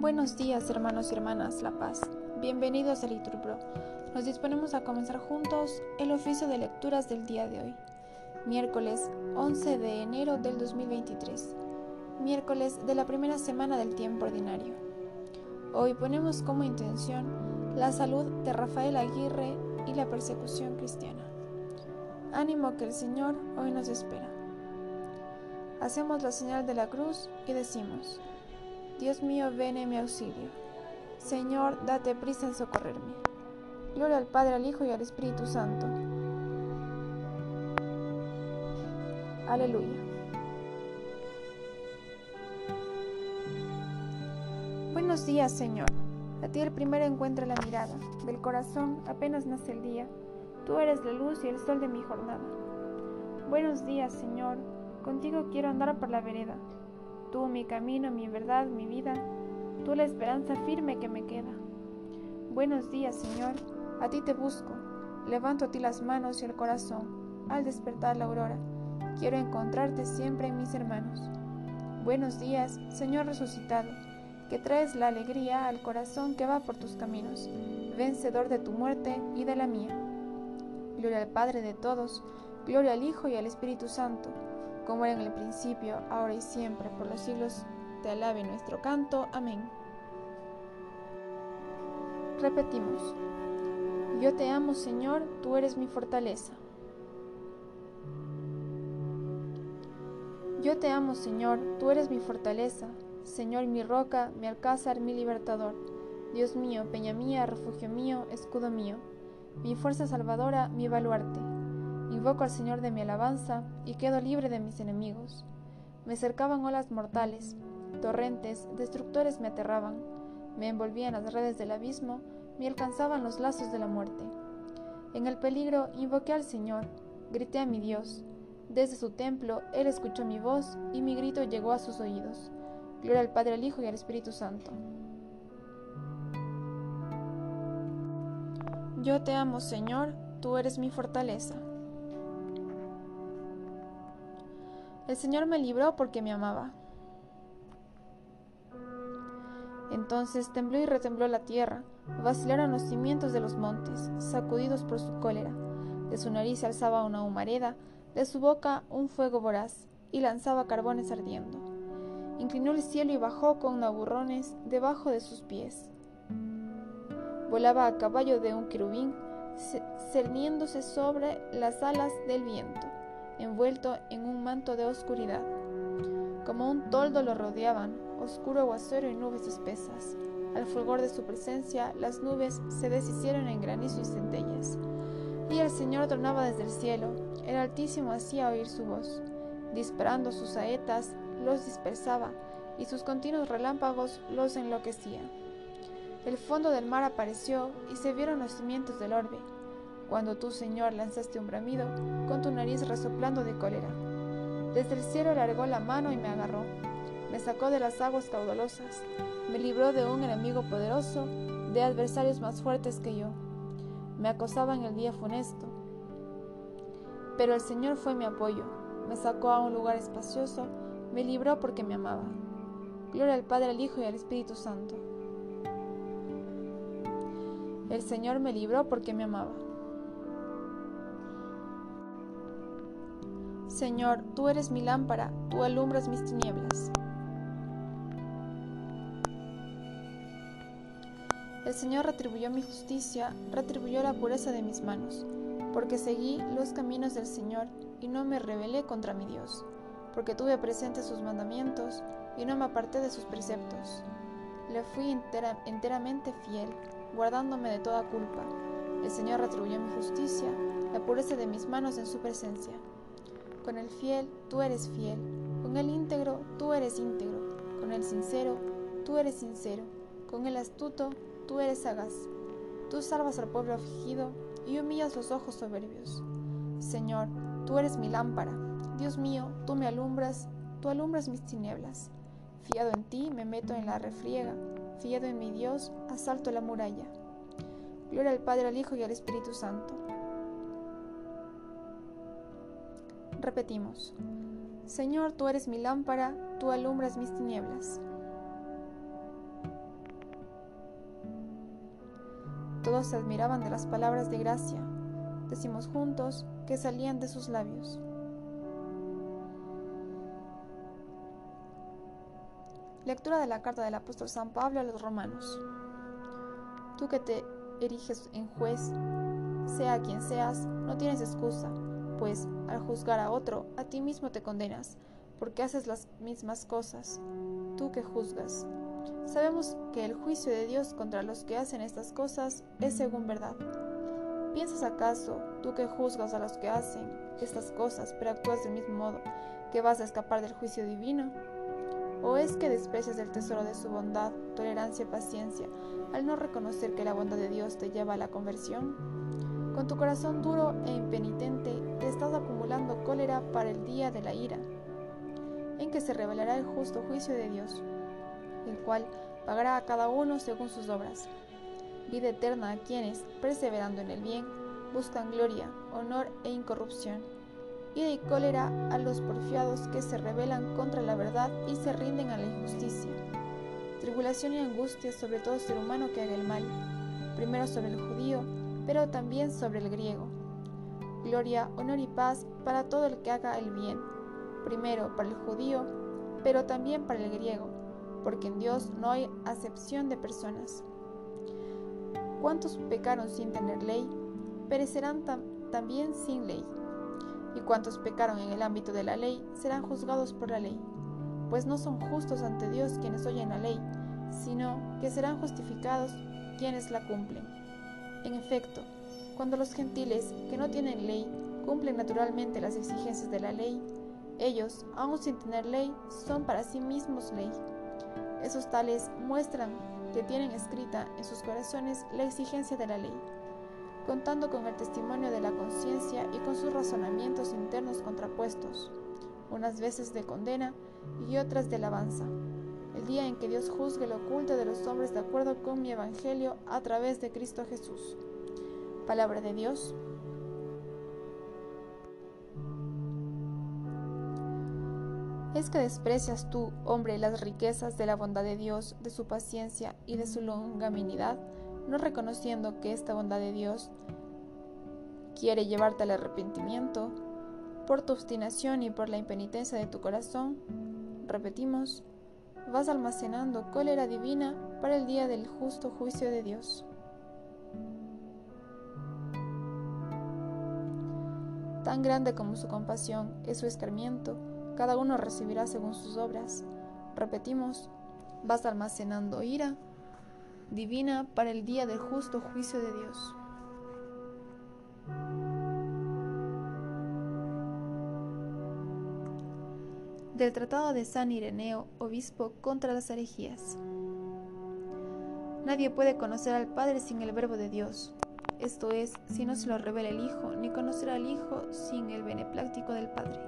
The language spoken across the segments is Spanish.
Buenos días, hermanos y hermanas La Paz. Bienvenidos a Liturpro. Nos disponemos a comenzar juntos el oficio de lecturas del día de hoy, miércoles 11 de enero del 2023, miércoles de la primera semana del tiempo ordinario. Hoy ponemos como intención la salud de Rafael Aguirre y la persecución cristiana. Ánimo que el Señor hoy nos espera. Hacemos la señal de la cruz y decimos, Dios mío, ven en mi auxilio. Señor, date prisa en socorrerme. Gloria al Padre, al Hijo y al Espíritu Santo. Aleluya. Buenos días, Señor. A ti el primero encuentra la mirada. Del corazón apenas nace el día. Tú eres la luz y el sol de mi jornada. Buenos días, Señor. Contigo quiero andar por la vereda. Tú mi camino, mi verdad, mi vida. Tú la esperanza firme que me queda. Buenos días, Señor. A ti te busco. Levanto a ti las manos y el corazón. Al despertar la aurora, quiero encontrarte siempre en mis hermanos. Buenos días, Señor resucitado, que traes la alegría al corazón que va por tus caminos, vencedor de tu muerte y de la mía. Gloria al Padre de todos, gloria al Hijo y al Espíritu Santo como era en el principio, ahora y siempre, por los siglos, te alabe nuestro canto. Amén. Repetimos. Yo te amo, Señor, tú eres mi fortaleza. Yo te amo, Señor, tú eres mi fortaleza, Señor mi roca, mi alcázar, mi libertador. Dios mío, peña mía, refugio mío, escudo mío, mi fuerza salvadora, mi baluarte. Invoco al Señor de mi alabanza y quedo libre de mis enemigos. Me cercaban olas mortales, torrentes, destructores me aterraban, me envolvían las redes del abismo, me alcanzaban los lazos de la muerte. En el peligro invoqué al Señor, grité a mi Dios. Desde su templo Él escuchó mi voz y mi grito llegó a sus oídos. Gloria al Padre, al Hijo y al Espíritu Santo. Yo te amo, Señor, tú eres mi fortaleza. El Señor me libró porque me amaba. Entonces tembló y retembló la tierra, vacilaron los cimientos de los montes, sacudidos por su cólera. De su nariz alzaba una humareda, de su boca un fuego voraz, y lanzaba carbones ardiendo. Inclinó el cielo y bajó con naburrones debajo de sus pies. Volaba a caballo de un querubín, cerniéndose sobre las alas del viento envuelto en un manto de oscuridad. Como un toldo lo rodeaban, oscuro aguacero y nubes espesas. Al fulgor de su presencia, las nubes se deshicieron en granizo y centellas. Y el Señor tronaba desde el cielo, el Altísimo hacía oír su voz. Disparando sus saetas, los dispersaba, y sus continuos relámpagos los enloquecían. El fondo del mar apareció, y se vieron los cimientos del orbe, cuando tú, Señor, lanzaste un bramido, con tu nariz resoplando de cólera. Desde el cielo largó la mano y me agarró. Me sacó de las aguas caudalosas. Me libró de un enemigo poderoso, de adversarios más fuertes que yo. Me acosaba en el día funesto. Pero el Señor fue mi apoyo. Me sacó a un lugar espacioso. Me libró porque me amaba. Gloria al Padre, al Hijo y al Espíritu Santo. El Señor me libró porque me amaba. Señor, tú eres mi lámpara, tú alumbras mis tinieblas. El Señor retribuyó mi justicia, retribuyó la pureza de mis manos, porque seguí los caminos del Señor y no me rebelé contra mi Dios, porque tuve presente sus mandamientos y no me aparté de sus preceptos. Le fui enteramente fiel, guardándome de toda culpa. El Señor retribuyó mi justicia, la pureza de mis manos en su presencia. Con el fiel, tú eres fiel. Con el íntegro, tú eres íntegro. Con el sincero, tú eres sincero. Con el astuto, tú eres sagaz. Tú salvas al pueblo afligido y humillas los ojos soberbios. Señor, tú eres mi lámpara. Dios mío, tú me alumbras, tú alumbras mis tinieblas. Fiado en ti, me meto en la refriega. Fiado en mi Dios, asalto la muralla. Gloria al Padre, al Hijo y al Espíritu Santo repetimos, Señor, tú eres mi lámpara, tú alumbras mis tinieblas. Todos se admiraban de las palabras de gracia, decimos juntos, que salían de sus labios. Lectura de la carta del apóstol San Pablo a los romanos. Tú que te eriges en juez, sea quien seas, no tienes excusa, pues al juzgar a otro, a ti mismo te condenas, porque haces las mismas cosas, tú que juzgas. Sabemos que el juicio de Dios contra los que hacen estas cosas es según verdad. ¿Piensas acaso, tú que juzgas a los que hacen estas cosas, pero actúas del mismo modo, que vas a escapar del juicio divino? ¿O es que desprecias el tesoro de su bondad, tolerancia y paciencia, al no reconocer que la bondad de Dios te lleva a la conversión? Con tu corazón duro e impenitente te estás acumulando cólera para el día de la ira, en que se revelará el justo juicio de Dios, el cual pagará a cada uno según sus obras. Vida eterna a quienes, perseverando en el bien, buscan gloria, honor e incorrupción ira y cólera a los porfiados que se rebelan contra la verdad y se rinden a la injusticia. Tribulación y angustia sobre todo ser humano que haga el mal, primero sobre el judío, pero también sobre el griego. Gloria, honor y paz para todo el que haga el bien, primero para el judío, pero también para el griego, porque en Dios no hay acepción de personas. ¿Cuántos pecaron sin tener ley? Perecerán también sin ley y cuantos pecaron en el ámbito de la ley serán juzgados por la ley, pues no son justos ante Dios quienes oyen la ley, sino que serán justificados quienes la cumplen. En efecto, cuando los gentiles que no tienen ley cumplen naturalmente las exigencias de la ley, ellos, aun sin tener ley, son para sí mismos ley. Esos tales muestran que tienen escrita en sus corazones la exigencia de la ley contando con el testimonio de la conciencia y con sus razonamientos internos contrapuestos, unas veces de condena y otras de alabanza. El día en que Dios juzgue lo oculto de los hombres de acuerdo con mi Evangelio a través de Cristo Jesús. Palabra de Dios. ¿Es que desprecias tú, hombre, las riquezas de la bondad de Dios, de su paciencia y de su longanimidad? no reconociendo que esta bondad de Dios quiere llevarte al arrepentimiento, por tu obstinación y por la impenitencia de tu corazón, repetimos, vas almacenando cólera divina para el día del justo juicio de Dios. Tan grande como su compasión es su escarmiento, cada uno recibirá según sus obras. Repetimos, vas almacenando ira divina para el día del justo juicio de Dios. Del Tratado de San Ireneo, obispo contra las herejías. Nadie puede conocer al Padre sin el Verbo de Dios, esto es, si no se lo revela el Hijo, ni conocer al Hijo sin el beneplácito del Padre.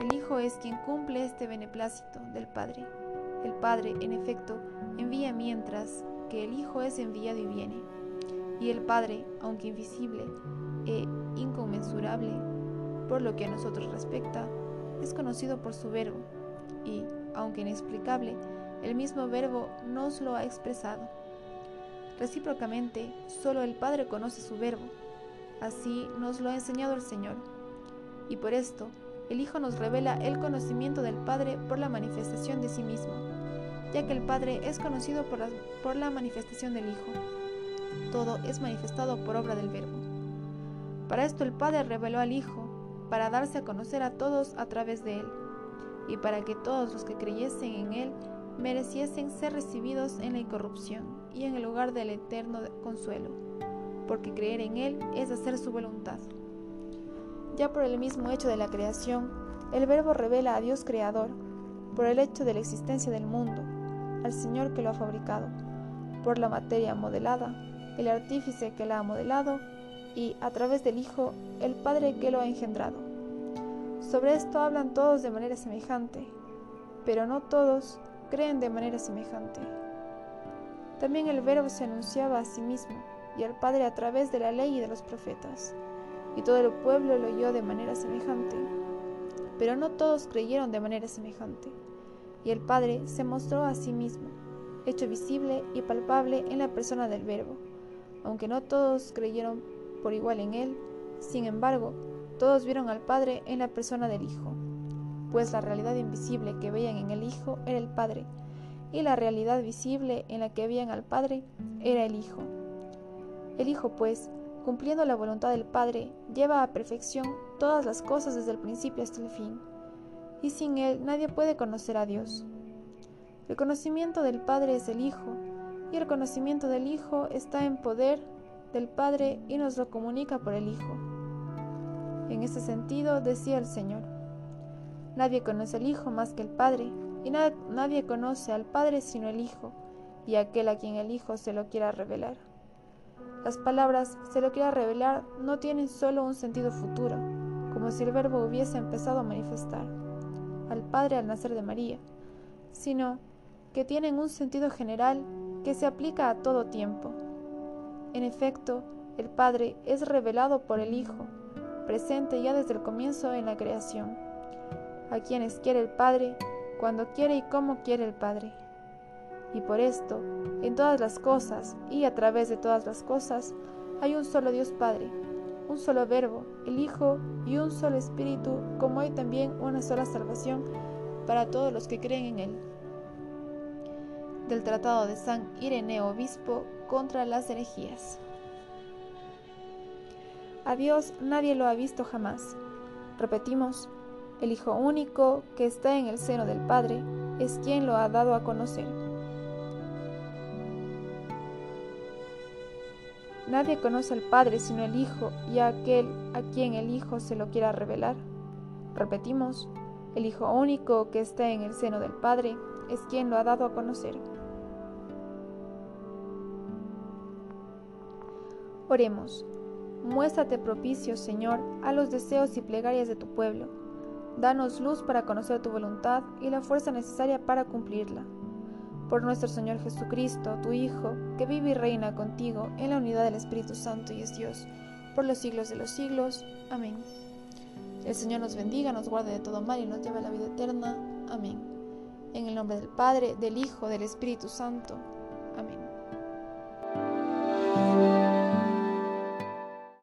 El Hijo es quien cumple este beneplácito del Padre el Padre, en efecto, envía mientras que el Hijo es enviado y viene. Y el Padre, aunque invisible e inconmensurable por lo que a nosotros respecta, es conocido por su verbo, y, aunque inexplicable, el mismo verbo nos lo ha expresado. Recíprocamente, solo el Padre conoce su verbo, así nos lo ha enseñado el Señor. Y por esto, el Hijo nos revela el conocimiento del Padre por la manifestación de sí mismo ya que el Padre es conocido por la, por la manifestación del Hijo. Todo es manifestado por obra del Verbo. Para esto el Padre reveló al Hijo, para darse a conocer a todos a través de Él, y para que todos los que creyesen en Él mereciesen ser recibidos en la incorrupción y en el lugar del eterno consuelo, porque creer en Él es hacer su voluntad. Ya por el mismo hecho de la creación, el Verbo revela a Dios Creador, por el hecho de la existencia del mundo, al Señor que lo ha fabricado, por la materia modelada, el artífice que la ha modelado y, a través del Hijo, el Padre que lo ha engendrado. Sobre esto hablan todos de manera semejante, pero no todos creen de manera semejante. También el Verbo se anunciaba a sí mismo y al Padre a través de la ley y de los profetas, y todo el pueblo lo oyó de manera semejante, pero no todos creyeron de manera semejante y el Padre se mostró a sí mismo, hecho visible y palpable en la persona del Verbo, Aunque no todos creyeron por igual en Él, sin embargo, todos vieron al Padre en la persona del Hijo, pues la realidad invisible que veían en el Hijo era el Padre, y la realidad visible en la que veían al Padre era el Hijo. El Hijo, pues, cumpliendo la voluntad del Padre, lleva a perfección todas las cosas desde el principio hasta el fin, y sin Él nadie puede conocer a Dios. El conocimiento del Padre es el Hijo, y el conocimiento del Hijo está en poder del Padre y nos lo comunica por el Hijo. En ese sentido, decía el Señor, nadie conoce al Hijo más que el Padre, y nadie conoce al Padre sino el Hijo, y aquel a quien el Hijo se lo quiera revelar. Las palabras se lo quiera revelar no tienen solo un sentido futuro, como si el Verbo hubiese empezado a manifestar al Padre al nacer de María, sino que tienen un sentido general que se aplica a todo tiempo. En efecto, el Padre es revelado por el Hijo, presente ya desde el comienzo en la creación, a quienes quiere el Padre, cuando quiere y como quiere el Padre. Y por esto, en todas las cosas y a través de todas las cosas, hay un solo Dios Padre, un solo Verbo, el Hijo, y un solo Espíritu, como hay también una sola salvación para todos los que creen en Él. Del Tratado de San Ireneo Obispo contra las herejías. A Dios nadie lo ha visto jamás. Repetimos, el Hijo único que está en el seno del Padre es quien lo ha dado a conocer. Nadie conoce al Padre sino el Hijo y a aquel a quien el Hijo se lo quiera revelar. Repetimos, el Hijo único que está en el seno del Padre es quien lo ha dado a conocer. Oremos. Muéstrate propicio, Señor, a los deseos y plegarias de tu pueblo. Danos luz para conocer tu voluntad y la fuerza necesaria para cumplirla por nuestro Señor Jesucristo, tu Hijo, que vive y reina contigo en la unidad del Espíritu Santo y es Dios, por los siglos de los siglos. Amén. El Señor nos bendiga, nos guarde de todo mal y nos lleve a la vida eterna. Amén. En el nombre del Padre, del Hijo, del Espíritu Santo. Amén.